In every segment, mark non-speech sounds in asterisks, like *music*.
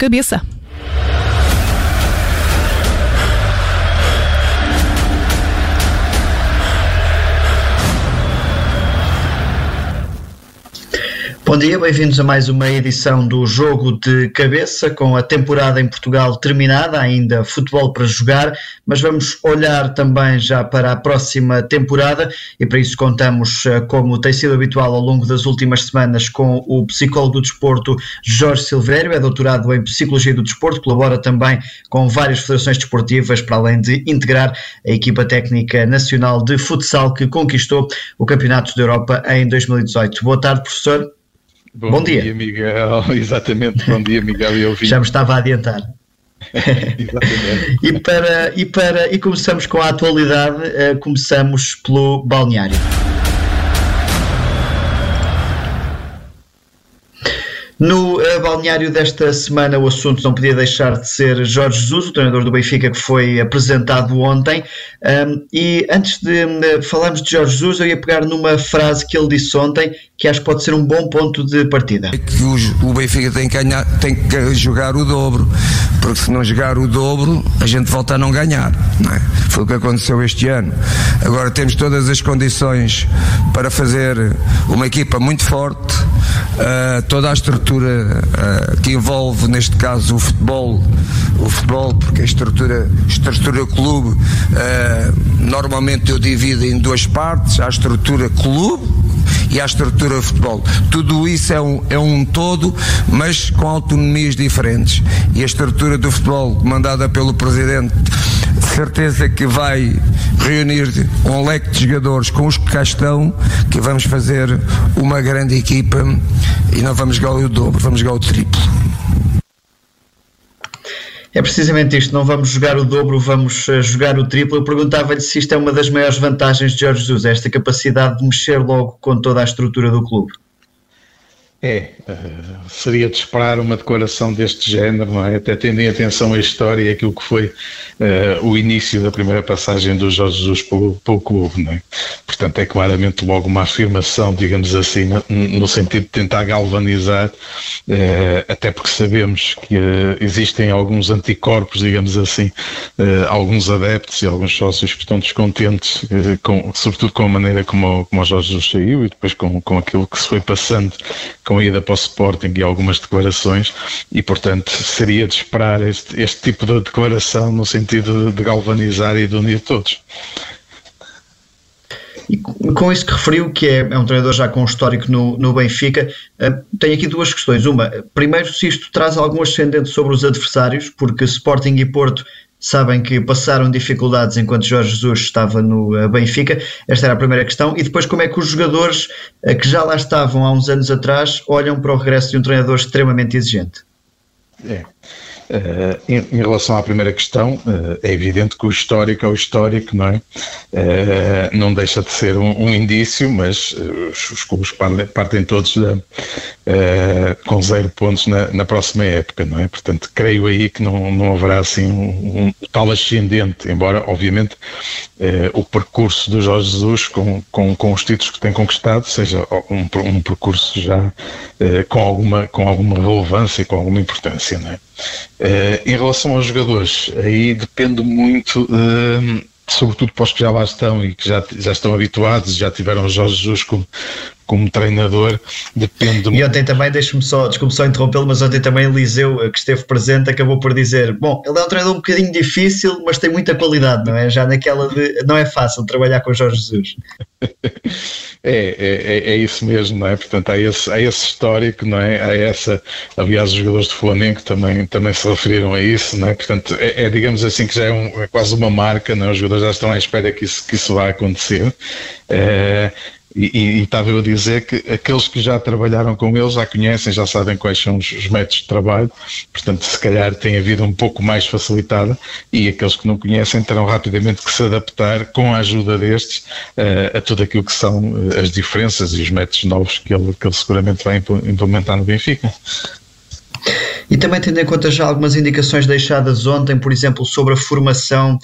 cabeça. Bom dia, bem-vindos a mais uma edição do Jogo de Cabeça, com a temporada em Portugal terminada, ainda futebol para jogar, mas vamos olhar também já para a próxima temporada e para isso contamos, eh, como tem sido habitual ao longo das últimas semanas, com o psicólogo do desporto Jorge Silvério, é doutorado em Psicologia do Desporto, colabora também com várias federações desportivas, para além de integrar a equipa técnica nacional de futsal que conquistou o Campeonato da Europa em 2018. Boa tarde, professor. Bom, Bom dia. dia. Miguel. *laughs* Exatamente. Bom dia, Miguel. Já me estava a adiantar. *laughs* Exatamente. *laughs* e, para, e, para, e começamos com a atualidade, uh, começamos pelo balneário. No uh, balneário desta semana, o assunto não podia deixar de ser Jorge Jesus, o treinador do Benfica, que foi apresentado ontem. Um, e antes de uh, falarmos de Jorge Jesus, eu ia pegar numa frase que ele disse ontem, que acho que pode ser um bom ponto de partida. É que o, o Benfica tem que, ganhar, tem que jogar o dobro, porque se não jogar o dobro, a gente volta a não ganhar. Não é? Foi o que aconteceu este ano. Agora temos todas as condições para fazer uma equipa muito forte, uh, toda a estrutura uh, que envolve, neste caso, o futebol, o futebol, porque a estrutura, estrutura clube, uh, normalmente eu divido em duas partes, a estrutura clube e a estrutura futebol. Tudo isso é um, é um todo, mas com autonomias diferentes. E a estrutura do futebol, comandada pelo Presidente, de certeza que vai reunir um leque de jogadores com os que cá estão, que vamos fazer uma grande equipa e não vamos jogar o dobro, vamos jogar o triplo. É precisamente isto, não vamos jogar o dobro, vamos eh, jogar o triplo. Eu perguntava-lhe se isto é uma das maiores vantagens de Jorge Jesus, esta capacidade de mexer logo com toda a estrutura do clube. É, eh, seria de esperar uma declaração deste género, não é? Até tendo em atenção a história e aquilo que foi uh, o início da primeira passagem do Jorge Jesus pelo, pelo clube, não é? Portanto, é claramente logo uma afirmação, digamos assim, no, no sentido de tentar galvanizar, uh, até porque sabemos que uh, existem alguns anticorpos, digamos assim, alguns adeptos e alguns sócios que estão descontentes, com, sobretudo com a maneira como, como o Jorge Jesus saiu e depois com, com aquilo que se foi passando com a ida para o Sporting e algumas declarações, e portanto seria de esperar este, este tipo de declaração no sentido de galvanizar e de unir todos. E com isso que referiu, que é, é um treinador já com histórico no, no Benfica, uh, tenho aqui duas questões. Uma, primeiro, se isto traz algum ascendente sobre os adversários, porque Sporting e Porto sabem que passaram dificuldades enquanto Jorge Jesus estava no eh, Benfica? Esta era a primeira questão. E depois, como é que os jogadores eh, que já lá estavam há uns anos atrás olham para o regresso de um treinador extremamente exigente? É. Uh, em, em, relação à primeira questão, uh, é evidente que o histórico é o histórico, não é? Uh, não deixa de ser um, um indício, mas os, os, clubes partem, partem todos da, com zero pontos na, na, próxima época, não é? Portanto, creio aí que não, não haverá assim um, um tal ascendente, embora, obviamente, o percurso do Jorge Jesus com, com, com os títulos que tem conquistado seja um, um percurso já com, alguma, com alguma relevância e com alguma importância, não é? Uh, em relação aos jogadores, aí depende muito, uh, sobretudo para os que já lá estão e que já, já estão habituados, já tiveram Jorge Jesus como, como treinador, depende E ontem também, deixe-me só, desculpe só interrompê-lo, mas ontem também Eliseu, que esteve presente, acabou por dizer: Bom, ele é um treinador um bocadinho difícil, mas tem muita qualidade, não é? Já naquela de. Não é fácil trabalhar com Jorge Jesus. *laughs* É, é, é, é, isso mesmo, não é? Portanto, há esse, há esse histórico, não é? Há essa, aliás, os jogadores de Flamengo também, também se referiram a isso, não é? Portanto, é, é digamos assim que já é, um, é, quase uma marca, não é? Os jogadores já estão à espera que isso, que isso vá acontecer. É, e, e, estava eu a dizer que aqueles que já trabalharam com eles já conhecem, já sabem quais são os, os, métodos de trabalho, portanto, se calhar tem a vida um pouco mais facilitada e aqueles que não conhecem terão rapidamente que se adaptar com a ajuda destes uh, a tudo aquilo que são uh, as diferenças e os métodos novos que ele, que ele seguramente vai implementar no Benfica. E também tendo em conta já algumas indicações deixadas ontem, por exemplo, sobre a formação,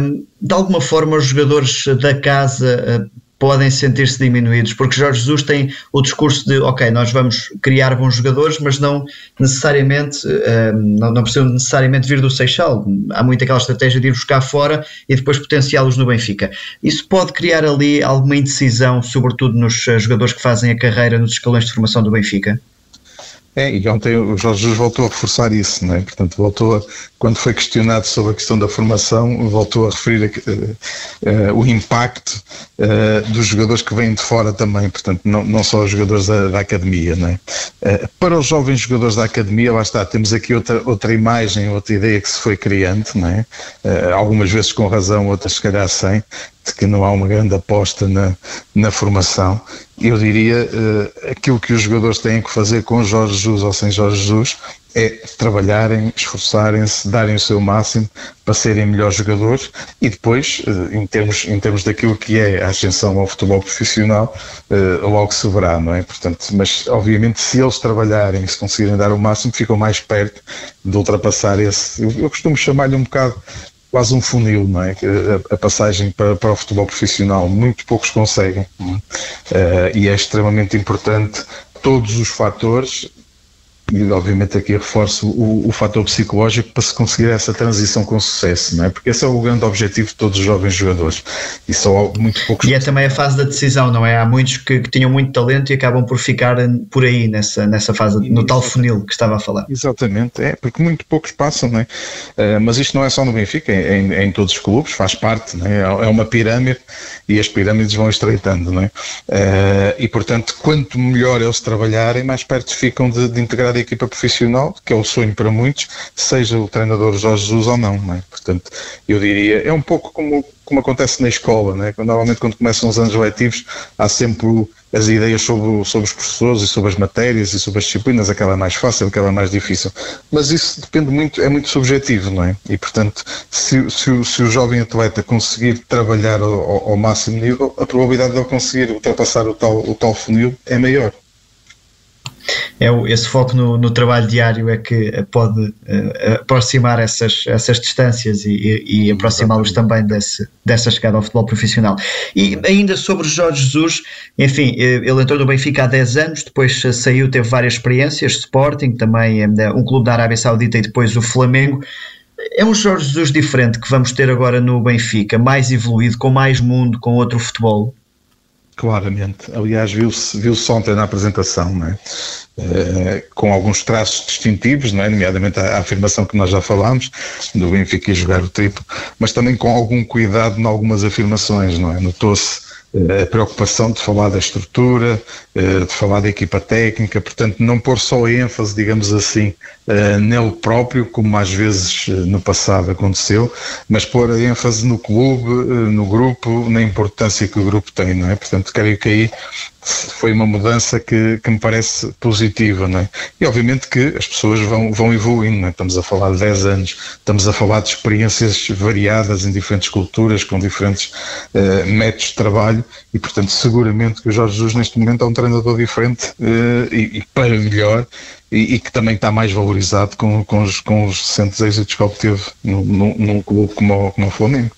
um, de alguma forma os jogadores da casa uh, podem sentir-se diminuídos, porque Jorge Jesus tem o discurso de, ok, nós vamos criar bons jogadores, mas não necessariamente, uh, não, não precisam necessariamente vir do Seixal. Há muito aquela estratégia de ir buscar fora e depois potenciá-los no Benfica. Isso pode criar ali alguma indecisão, sobretudo nos uh, jogadores que fazem a carreira nos escalões de formação do Benfica? É, e ontem o Jorge Jesus voltou a reforçar isso, não é? Portanto, voltou a, quando foi questionado sobre a questão da formação, voltou a referir a, uh, uh, o impacto uh, dos jogadores que vêm de fora também, portanto, não, não só os jogadores da, da academia, não é? para os jovens jogadores da academia, lá está, temos aqui outra, outra imagem, outra ideia que se foi criando, não é? algumas vezes com razão, outras se calhar sem, de que não há uma grande aposta na, na formação. Eu diria uh, aquilo que os jogadores têm que fazer com Jorge Jesus ou sem Jorge Jesus é trabalharem, esforçarem-se, darem o seu máximo para serem melhores jogadores e depois, uh, em, termos, em termos daquilo que é a ascensão ao futebol profissional, uh, logo se verá, não é? Portanto, mas obviamente se eles trabalharem, se conseguirem dar o máximo, ficam mais perto de ultrapassar esse, eu, eu costumo chamar-lhe um bocado quase um funil, não é? A, passagem para, para, o futebol profissional, muito poucos conseguem. Uh, e é extremamente importante todos os fatores e obviamente aqui reforço o, o fator psicológico para se conseguir essa transição com sucesso, não é? Porque esse é o grande objetivo de todos os jovens jogadores e só muito poucos. E é também a fase da decisão, não é? Há muitos que, que tinham muito talento e acabam por ficar por aí nessa, nessa fase, no tal funil que estava a falar. Exatamente, é, porque muito poucos passam, não é? Uh, mas isto não é só no Benfica, é em, é em, todos os clubes, faz parte, não é? É uma pirâmide e as pirâmides vão estreitando, não é? Uh, e portanto, quanto melhor eles trabalharem, mais perto ficam de, de integrar da equipa profissional, que é o sonho para muitos, seja o treinador Jorge Jesus ou não, não é? Portanto, eu diria, é um pouco como, como acontece na escola, não é? Normalmente quando começam os anos letivos há sempre as ideias sobre, sobre os professores e sobre as matérias e sobre as disciplinas, aquela é mais fácil, aquela é mais difícil. Mas isso depende muito, é muito subjetivo, não é? E portanto, se, se, se o jovem atleta conseguir trabalhar ao, ao, máximo nível, a probabilidade de ele conseguir ultrapassar o tal, o tal funil é maior é o, esse foco no, no, trabalho diário é que pode uh, aproximar essas, essas distâncias e, e, e aproximá-los também desse, dessa chegada ao futebol profissional. E ainda sobre Jorge Jesus, enfim, eh, ele entrou no Benfica há 10 anos, depois saiu, teve várias experiências, Sporting, também eh, um clube da Arábia Saudita e depois o Flamengo. É um Jorge Jesus diferente que vamos ter agora no Benfica, mais evoluído, com mais mundo, com outro futebol? Claramente. Aliás, viu-se viu ontem na apresentação, não é? Uh, com alguns traços distintivos, não é? nomeadamente a, a, afirmação que nós já falámos, do Benfica jogar o triplo, mas também com algum cuidado em algumas afirmações, não é? Notou-se a preocupação de falar da estrutura, uh, de falar da equipa técnica, portanto, não pôr só ênfase, digamos assim, uh, nele próprio, como às vezes no passado aconteceu, mas pôr a ênfase no clube, no grupo, na importância que o grupo tem, não é? Portanto, creio que aí foi uma mudança que, que me parece positiva, não é? E obviamente que as pessoas vão, vão evoluindo, não é? Estamos a falar de 10 anos, estamos a falar de experiências variadas em diferentes culturas, com diferentes uh, métodos de trabalho e, portanto, seguramente que o Jorge Jesus neste momento é um treinador diferente uh, e, e, para melhor e, que também está mais valorizado com, com, os, com os recentes êxitos que obteve num, num clube como, como o Flamengo.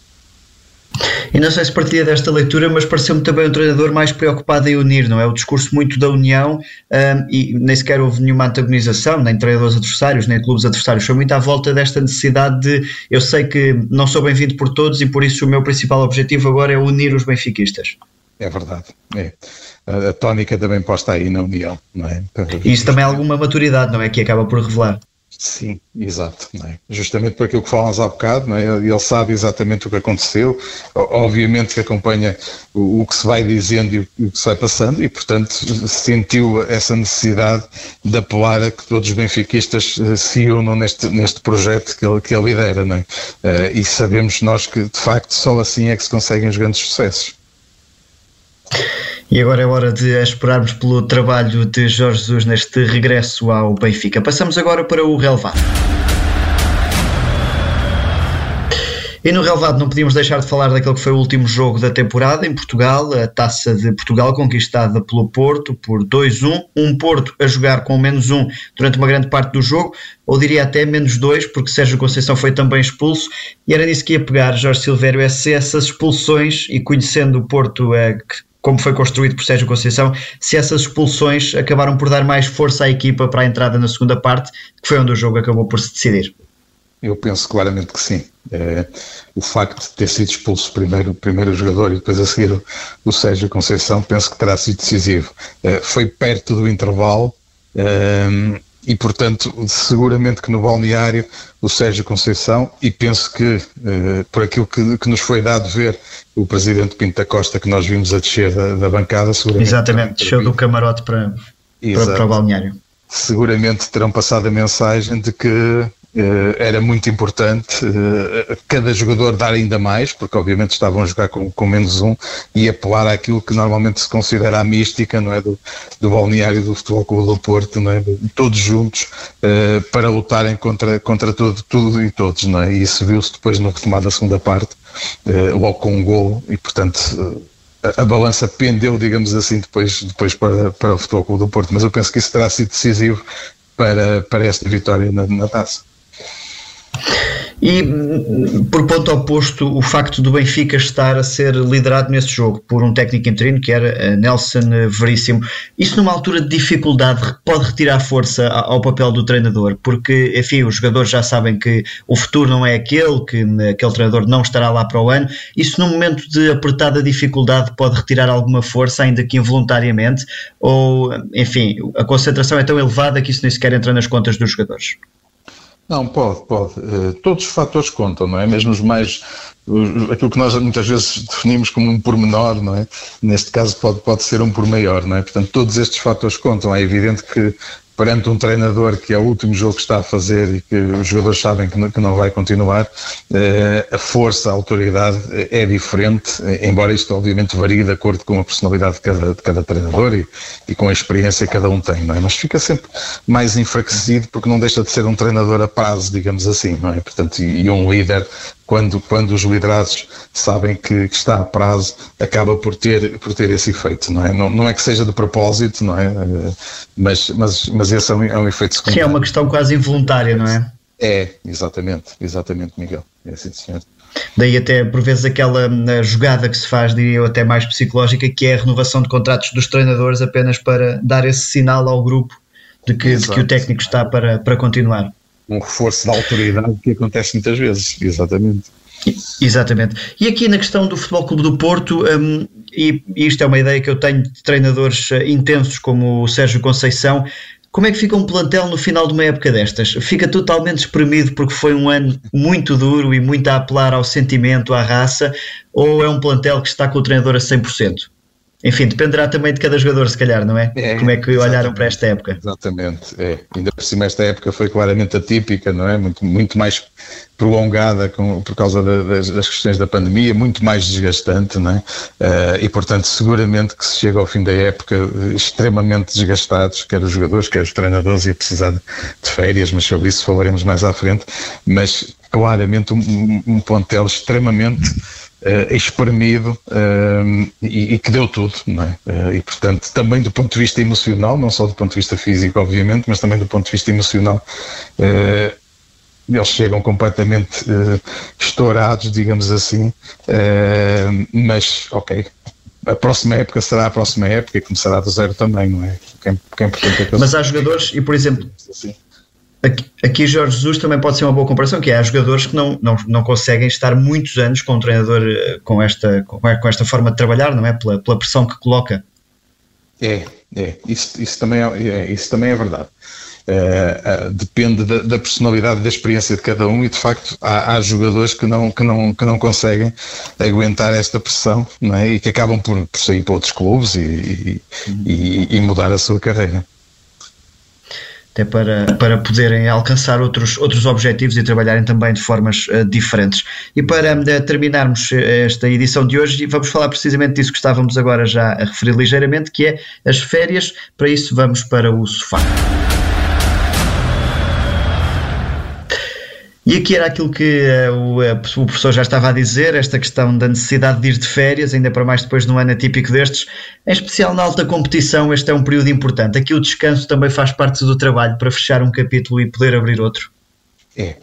E não sei se partilha desta leitura, mas pareceu-me também um treinador mais preocupado em unir, não é? O discurso muito da união um, e nem sequer houve nenhuma antagonização, nem treinadores adversários, nem clubes adversários. Foi muito à volta desta necessidade de eu sei que não sou bem-vindo por todos e por isso o meu principal objetivo agora é unir os benfiquistas. É verdade. É. A, tónica também posta aí na união, não é? E isso também é alguma maturidade, não é? Que acaba por revelar. Sim, exato. É? Justamente por aquilo que falámos há bocado, é? ele sabe exatamente o que aconteceu, obviamente que acompanha o, o, que se vai dizendo e o, que se vai passando, e portanto sentiu essa necessidade de apelar a que todos os benfiquistas eh, se unam neste, neste projeto que ele, que ele lidera. Não é? Eh, e sabemos nós que de facto só assim é que se conseguem os grandes sucessos. E agora é hora de esperarmos pelo trabalho de Jorge Jesus neste regresso ao Benfica. Passamos agora para o relevado. E no relevado não podíamos deixar de falar daquele que foi o último jogo da temporada em Portugal, a Taça de Portugal conquistada pelo Porto por 2-1, um Porto a jogar com menos 1 durante uma grande parte do jogo, ou diria até menos 2, porque Sérgio Conceição foi também expulso, e era nisso que ia pegar Jorge Silvério, essas expulsões, e conhecendo o Porto é, como foi construído por Sérgio Conceição, se essas expulsões acabaram por dar mais força à equipa para a entrada na segunda parte, que foi onde o jogo acabou por se decidir. Eu penso claramente que sim. É, o facto de ter sido expulso primeiro, primeiro o jogador e depois a seguir o, o Sérgio Conceição, penso que terá sido decisivo. É, foi perto do intervalo é, e, portanto, seguramente que no balneário o Sérgio Conceição, e penso que é, por aquilo que, que, nos foi dado ver o presidente Pinto da Costa, que nós vimos a descer da, da bancada, seguramente. Exatamente, desceu do camarote para, para, para o balneário seguramente terão passado a mensagem de que era muito importante uh, cada jogador dar ainda mais, porque obviamente estavam a jogar com, com, menos um e apelar àquilo que normalmente se considera a mística, não é? Do, do balneário do Futebol Clube do Porto, não é? Todos juntos uh, para lutarem contra, contra tudo, tudo e todos, não é? E isso viu-se depois no retomado da segunda parte, logo com um gol e portanto a, a balança pendeu, digamos assim, depois, depois para, para o Futebol Clube do Porto, mas eu penso que isso terá sido decisivo para, para esta vitória na, na taça. E, por ponto oposto, o facto do Benfica estar a ser liderado nesse jogo por um técnico interino que era eh, Nelson Veríssimo, isso numa altura de dificuldade pode retirar força ao papel do treinador, porque, enfim, os jogadores já sabem que o futuro não é aquele, que aquele treinador não estará lá para o ano. Isso, num momento de apertada dificuldade, pode retirar alguma força, ainda que involuntariamente, ou, enfim, a concentração é tão elevada que isso nem sequer entra nas contas dos jogadores. Não, pode, pode. Uh, todos os fatores contam, não é? Mesmo os mais. Aquilo que nós muitas vezes definimos como um pormenor, não é? Neste caso pode, pode ser um por maior, não é? Portanto, todos estes fatores contam. É evidente que perante um treinador que é o último jogo que está a fazer e que os jogadores sabem que não, que não vai continuar, eh, a força, a autoridade é diferente, embora isto obviamente varie de acordo com a personalidade de cada, de cada treinador e, e com a experiência que cada um tem, não é? Mas fica sempre mais enfraquecido porque não deixa de ser um treinador a prazo, digamos assim, não é? Portanto, e, e um líder quando, quando os liderados sabem que, que, está a prazo, acaba por ter, por ter esse efeito, não é? Não, não é que seja de propósito, não é? Mas, mas, mas esse é um, é um efeito secundário. Sim, é uma questão quase involuntária, não é? É, exatamente, exatamente, Miguel. É assim, senhor. Daí até por vezes aquela jogada que se faz, diria eu, até mais psicológica, que é a renovação de contratos dos treinadores apenas para dar esse sinal ao grupo de que, de que o técnico está para, para continuar um reforço da autoridade que acontece muitas vezes, exatamente. Exatamente. E aqui na questão do Futebol Clube do Porto, um, e isto é uma ideia que eu tenho de treinadores uh, intensos como o Sérgio Conceição, como é que fica um plantel no final de uma época destas? Fica totalmente espremido porque foi um ano muito duro e muito a apelar ao sentimento, à raça, ou é um plantel que está com o treinador a 100%? Enfim, dependerá também de cada jogador, se calhar, não é? é Como é que olharam para esta época? Exatamente, é. Ainda por cima, esta época foi claramente atípica, não é? Muito, muito mais prolongada com, por causa das, das, questões da pandemia, muito mais desgastante, não é? Uh, e, portanto, seguramente que se chega ao fim da época extremamente desgastados, quer os jogadores, quer os treinadores, e a precisar de, de férias, mas sobre isso falaremos mais à frente. Mas, claramente, um, um plantel extremamente uh, espremido uh, e, e, que deu tudo, não é? Uh, e portanto, também do ponto de vista emocional, não só do ponto de vista físico, obviamente, mas também do ponto de vista emocional, eles chegam completamente estourados, digamos assim, mas ok. A próxima época será a próxima época e começará do zero também, não é? Que é, que é importante é que Mas há jogadores, e por exemplo, assim Aqui, Jorge Jesus também pode ser uma boa comparação, que é há jogadores que não, não, não conseguem estar muitos anos com um treinador eh, com esta, com esta forma de trabalhar, não é? Pela, pela pressão que coloca. É, é, isso, isso, também, é, é isso também é verdade. Uh, uh, depende da, da, personalidade, da experiência de cada um e de facto há, há, jogadores que não, que, não, que não conseguem aguentar esta pressão não é? e que acabam por, por sair para outros clubes e, e, e, e mudar a sua carreira até para, para poderem alcançar outros, outros objetivos e trabalharem também de formas uh, diferentes. E para uh, terminarmos eh, esta edição de hoje, vamos falar precisamente disso que estávamos agora já a referir ligeiramente, que é as férias. Para isso, vamos para o sofá. E aqui era aquilo que uh, o, uh, o, professor já estava a dizer, esta questão da necessidade de ir de férias, ainda para mais depois de um ano atípico destes, em especial na alta competição, este é um período importante. Aqui o descanso também faz parte do trabalho para fechar um capítulo e poder abrir outro. É.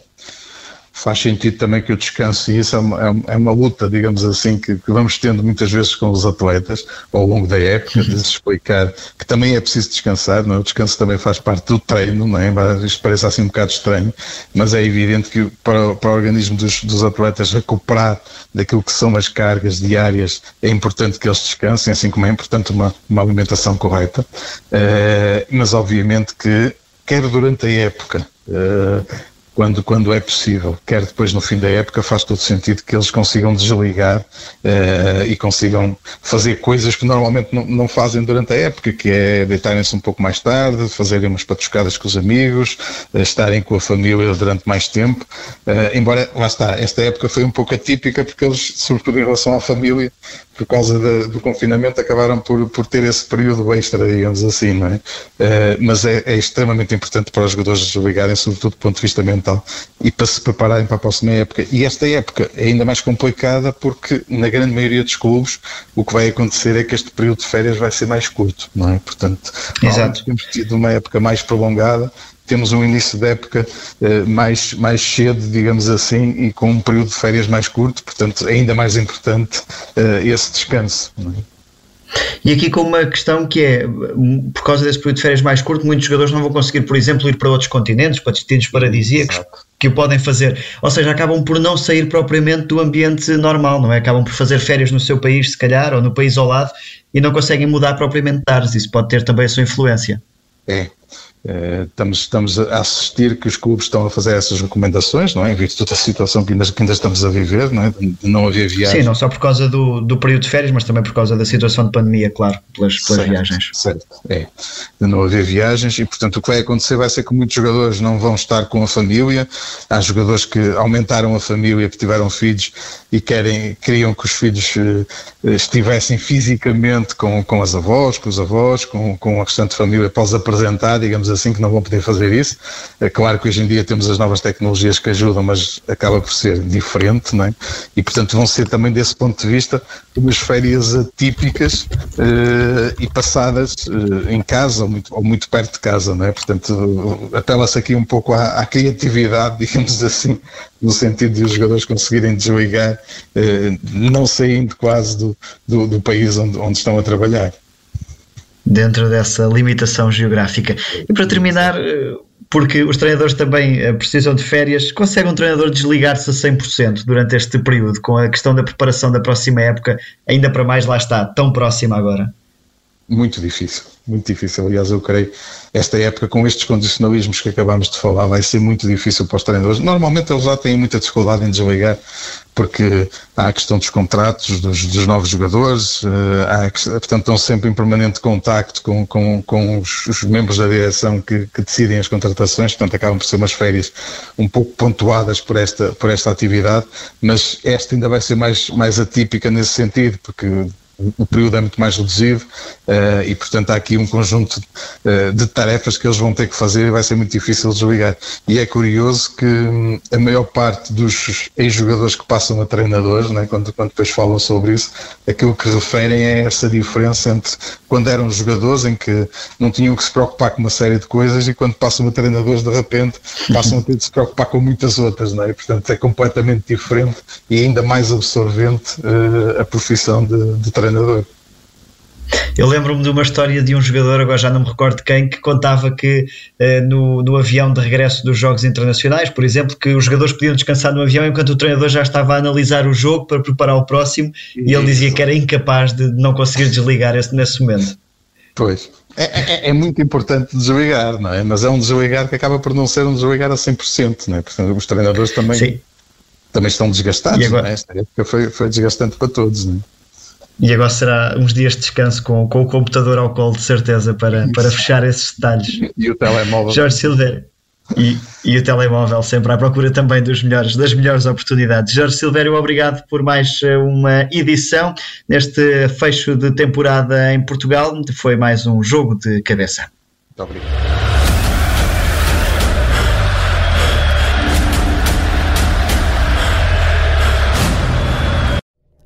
faz sentido também que o descanso, e isso é uma, é uma luta, digamos assim, que, que, vamos tendo muitas vezes com os atletas ao longo da época, de explicar que também é preciso descansar, não é? o descanso também faz parte do treino, não é? isto parece assim um bocado estranho, mas é evidente que para, para o organismo dos, dos atletas recuperar daquilo que são as cargas diárias, é importante que eles descansem, assim como é importante uma, uma alimentação correta, uh, mas obviamente que quer durante a época, uh, quando, quando é possível, quer depois no fim da época, faz todo sentido que eles consigam desligar uh, e consigam fazer coisas que normalmente não, não fazem durante a época, que é deitarem-se um pouco mais tarde, fazerem umas patuscadas com os amigos, uh, estarem com a família durante mais tempo. Uh, embora, lá está, esta época foi um pouco atípica porque eles, sobretudo em relação à família, por causa de, do confinamento, acabaram por, por ter esse período extra, digamos assim, não é? mas é, é extremamente importante para os jogadores desligarem, sobretudo do ponto de vista mental e para se prepararem para a próxima época. E esta época é ainda mais complicada porque, na grande maioria dos clubes, o que vai acontecer é que este período de férias vai ser mais curto, não é? Portanto, Exato. temos tido uma época mais prolongada, temos um início de época uh, mais, mais cedo, digamos assim, e com um período de férias mais curto, portanto, ainda mais importante uh, esse descanso. Não é? E aqui com uma questão que é, por causa desse período de férias mais curto, muitos jogadores não vão conseguir, por exemplo, ir para outros continentes, para destinos paradisíacos, Exato. que o podem fazer. Ou seja, acabam por não sair propriamente do ambiente normal, não é? Acabam por fazer férias no seu país, se calhar, ou no país ao lado, e não conseguem mudar propriamente de ares. Isso pode ter também a sua influência. É, estamos, estamos a assistir que os clubes estão a fazer essas recomendações, não é? Em virtude da situação que ainda, que ainda estamos a viver, não é? De não haver viagens. Sim, não só por causa do, do período de férias, mas também por causa da situação de pandemia, claro, pelas, pelas certo, viagens. Certo, é. De não haver viagens e, portanto, o que vai acontecer vai ser que muitos jogadores não vão estar com a família. Há jogadores que aumentaram a família, que tiveram filhos e querem, queriam que os filhos uh, estivessem fisicamente com, com as avós, com os avós, com, com a restante família para os apresentar, digamos assim, que não vão poder fazer isso. É claro que hoje em dia temos as novas tecnologias que ajudam, mas acaba por ser diferente, não é? E portanto vão ser também desse ponto de vista umas férias atípicas uh, e passadas uh, em casa ou muito, ou muito, perto de casa, não é? Portanto, apela-se aqui um pouco à, à, criatividade, *laughs* digamos assim, no sentido de os jogadores conseguirem desligar, uh, não saindo quase do, do, do país onde, onde estão a trabalhar dentro dessa limitação geográfica. E para terminar, eh, porque os treinadores também eh, precisam de férias, consegue um treinador desligar-se a 100% durante este período, com a questão da preparação da próxima época, ainda para mais lá está, tão próxima agora? Muito difícil, muito difícil. Aliás, eu creio esta época com estes condicionalismos que acabamos de falar vai ser muito difícil para os treinadores. Normalmente eles já têm muita dificuldade em desligar porque há a questão dos contratos dos, dos novos jogadores, eh, há, portanto estão sempre em permanente contacto com, com, com os, os, membros da direção que, que, decidem as contratações, portanto acabam por ser umas férias um pouco pontuadas por esta, por esta atividade, mas esta ainda vai ser mais, mais atípica nesse sentido, porque o período é muito mais reduzido uh, e, portanto, há aqui um conjunto uh, de tarefas que eles vão ter que fazer e vai ser muito difícil desligar. E é curioso que hum, a maior parte dos ex-jogadores que passam a treinadores, né, quando, quando depois falam sobre isso, aquilo que referem é essa diferença entre quando eram jogadores em que não tinham que se preocupar com uma série de coisas e quando passam a treinadores, de repente, passam a ter de se preocupar com muitas outras. Né? E, portanto, é completamente diferente e ainda mais absorvente uh, a profissão de, de treinador treinador. Eu lembro-me de uma história de um jogador, agora já não me recordo quem, que contava que eh, no, no avião de regresso dos Jogos Internacionais, por exemplo, que os jogadores podiam descansar no avião enquanto o treinador já estava a analisar o jogo para preparar o próximo e ele dizia que era incapaz de não conseguir desligar esse, nesse momento. Pois. É, é, é, muito importante desligar, não é? Mas é um desligar que acaba por não ser um desligar a 100%, não é? Portanto, os treinadores também, também estão desgastados, agora... não é? Esta época foi, foi desgastante para todos, não é? E agora será uns dias de descanso com, com o computador ao colo, de certeza, para, para fechar esses detalhes. E o telemóvel. Jorge Silveira. E, e, o telemóvel sempre à procura também dos melhores, das melhores oportunidades. Jorge Silvério, obrigado por mais eh, uma edição neste fecho de temporada em Portugal. Foi mais um jogo de cabeça. Muito obrigado.